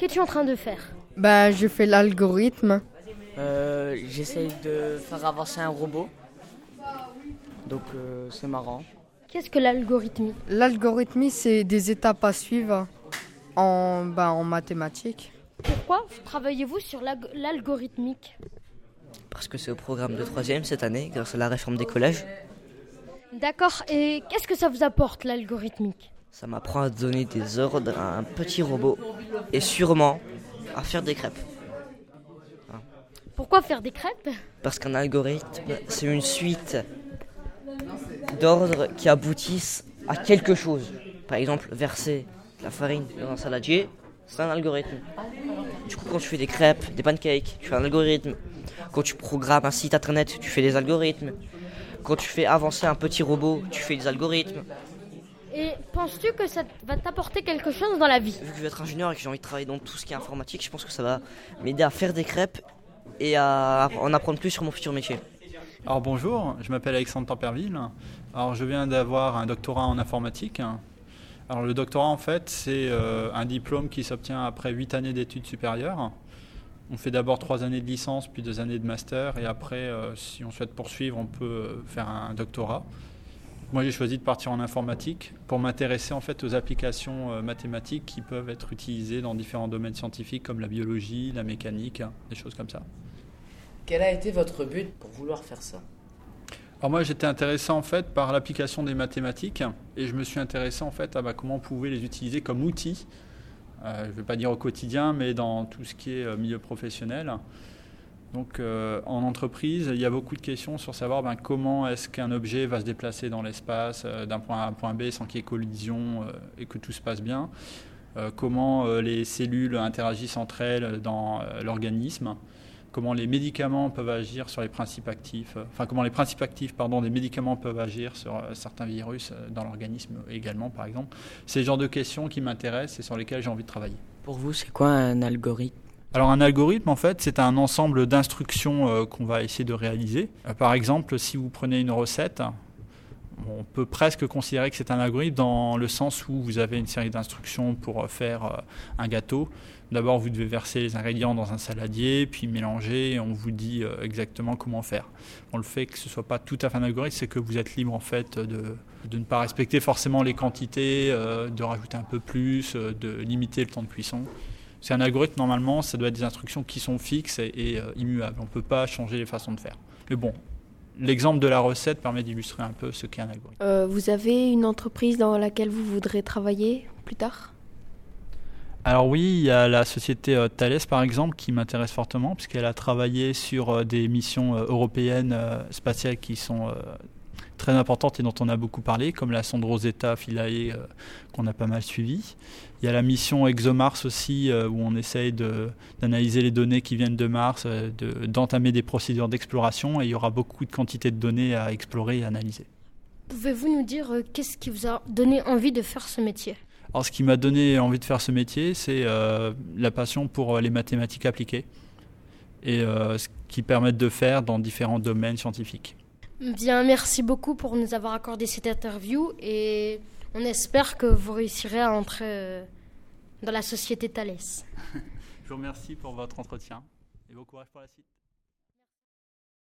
Qu'es-tu en train de faire? Bah, je fais l'algorithme. Euh, J'essaye de faire avancer un robot. Donc euh, c'est marrant. Qu'est-ce que l'algorithmie? L'algorithmie, c'est des étapes à suivre en, bah, en mathématiques. Pourquoi travaillez-vous sur l'alg- l'algorithmique? Parce que c'est au programme de troisième cette année, grâce à la réforme des collèges. D'accord, et qu'est-ce que ça vous apporte l'algorithmique? Ça m'apprend à donner des ordres à un petit robot et sûrement à faire des crêpes. Pourquoi faire des crêpes? Parce qu'un algorithme, c'est une suite d'ordres qui aboutissent à quelque chose. Par exemple, verser de la farine dans un saladier, c'est un algorithme. Du coup, quand tu fais des crêpes, des pancakes, tu fais un algorithme. Quand tu programmes un site internet, tu fais des algorithmes. Quand tu fais avancer un petit robot, tu fais des algorithmes. Et penses-tu que ça va t'apporter quelque chose dans la vie? Vu que je vais être ingénieur et que j'ai envie de travailler dans tout ce qui est informatique, je pense que ça va m'aider à faire des crêpes et à en apprendre plus sur mon futur métier. Alors bonjour, je m'appelle Alexandre Temperville. Alors je viens d'avoir un doctorat en informatique. Alors le doctorat en fait c'est euh, un diplôme qui s'obtient après 8 années d'études supérieures. On fait d'abord 3 années de licence puis 2 années de master et après euh, si on souhaite poursuivre on peut faire un doctorat. Moi j'ai choisi de partir en informatique pour m'intéresser en fait aux applications euh, mathématiques qui peuvent être utilisées dans différents domaines scientifiques comme la biologie, la mécanique, des choses comme ça. Quel a été votre but pour vouloir faire ça? Alors moi j'étais intéressé en fait par l'application des mathématiques et je me suis intéressé en fait à bah, comment on pouvait les utiliser comme outils, euh, je ne vais pas dire au quotidien, mais dans tout ce qui est euh, milieu professionnel. Donc euh, en entreprise, il y a beaucoup de questions sur savoir ben, comment est-ce qu'un objet va se déplacer dans l'espace euh, d'un point A à un point B sans qu'il y ait collision euh, et que tout se passe bien. Comment les cellules interagissent entre elles dans l'organisme comment les médicaments peuvent agir sur les principes actifs, enfin comment les principes actifs pardon, des médicaments peuvent agir sur certains virus dans l'organisme également par exemple. C'est le genre de questions qui m'intéressent et sur lesquelles j'ai envie de travailler. Pour vous, c'est quoi un algorithme? Alors un algorithme en fait c'est un ensemble d'instructions euh, qu'on va essayer de réaliser. Euh, par exemple si vous prenez une recette, on peut presque considérer que c'est un algorithme dans le sens où vous avez une série d'instructions pour euh, faire un gâteau. D'abord, vous devez verser les ingrédients dans un saladier, puis mélanger, et on vous dit exactement comment faire. Bon, le fait que ce soit pas tout à fait un algorithme, c'est que vous êtes libre en fait de, de ne pas respecter forcément les quantités, de rajouter un peu plus, de limiter le temps de cuisson. C'est un algorithme, normalement, ça doit être des instructions qui sont fixes et, et, euh, immuables. On ne peut pas changer les façons de faire. Mais bon, l'exemple de la recette permet d'illustrer un peu ce qu'est un algorithme. Euh, vous avez une entreprise dans laquelle vous voudrez travailler plus tard? Alors oui, il y a la société euh, Thales par exemple qui m'intéresse fortement puisqu'elle a travaillé sur des missions européennes spatiales qui sont très importantes et dont on a beaucoup parlé, comme la sonde Rosetta Philae euh, qu'on a pas mal suivi. Il y a la mission ExoMars aussi euh, où on essaye d'analyser les données qui viennent de Mars, euh, de- d'entamer des procédures d'exploration et il y aura beaucoup de quantités de données à explorer et analyser. Pouvez-vous nous dire qu'est-ce qui vous a donné envie de faire ce métier? Alors, ce qui m'a donné envie de faire ce métier, c'est euh, la passion pour les mathématiques appliquées et euh, ce qui permettent de faire dans différents domaines scientifiques. Bien, merci beaucoup pour nous avoir accordé cette interview et on espère que vous réussirez à entrer euh, dans la société Thales. Je vous remercie pour votre entretien et bon courage pour la suite.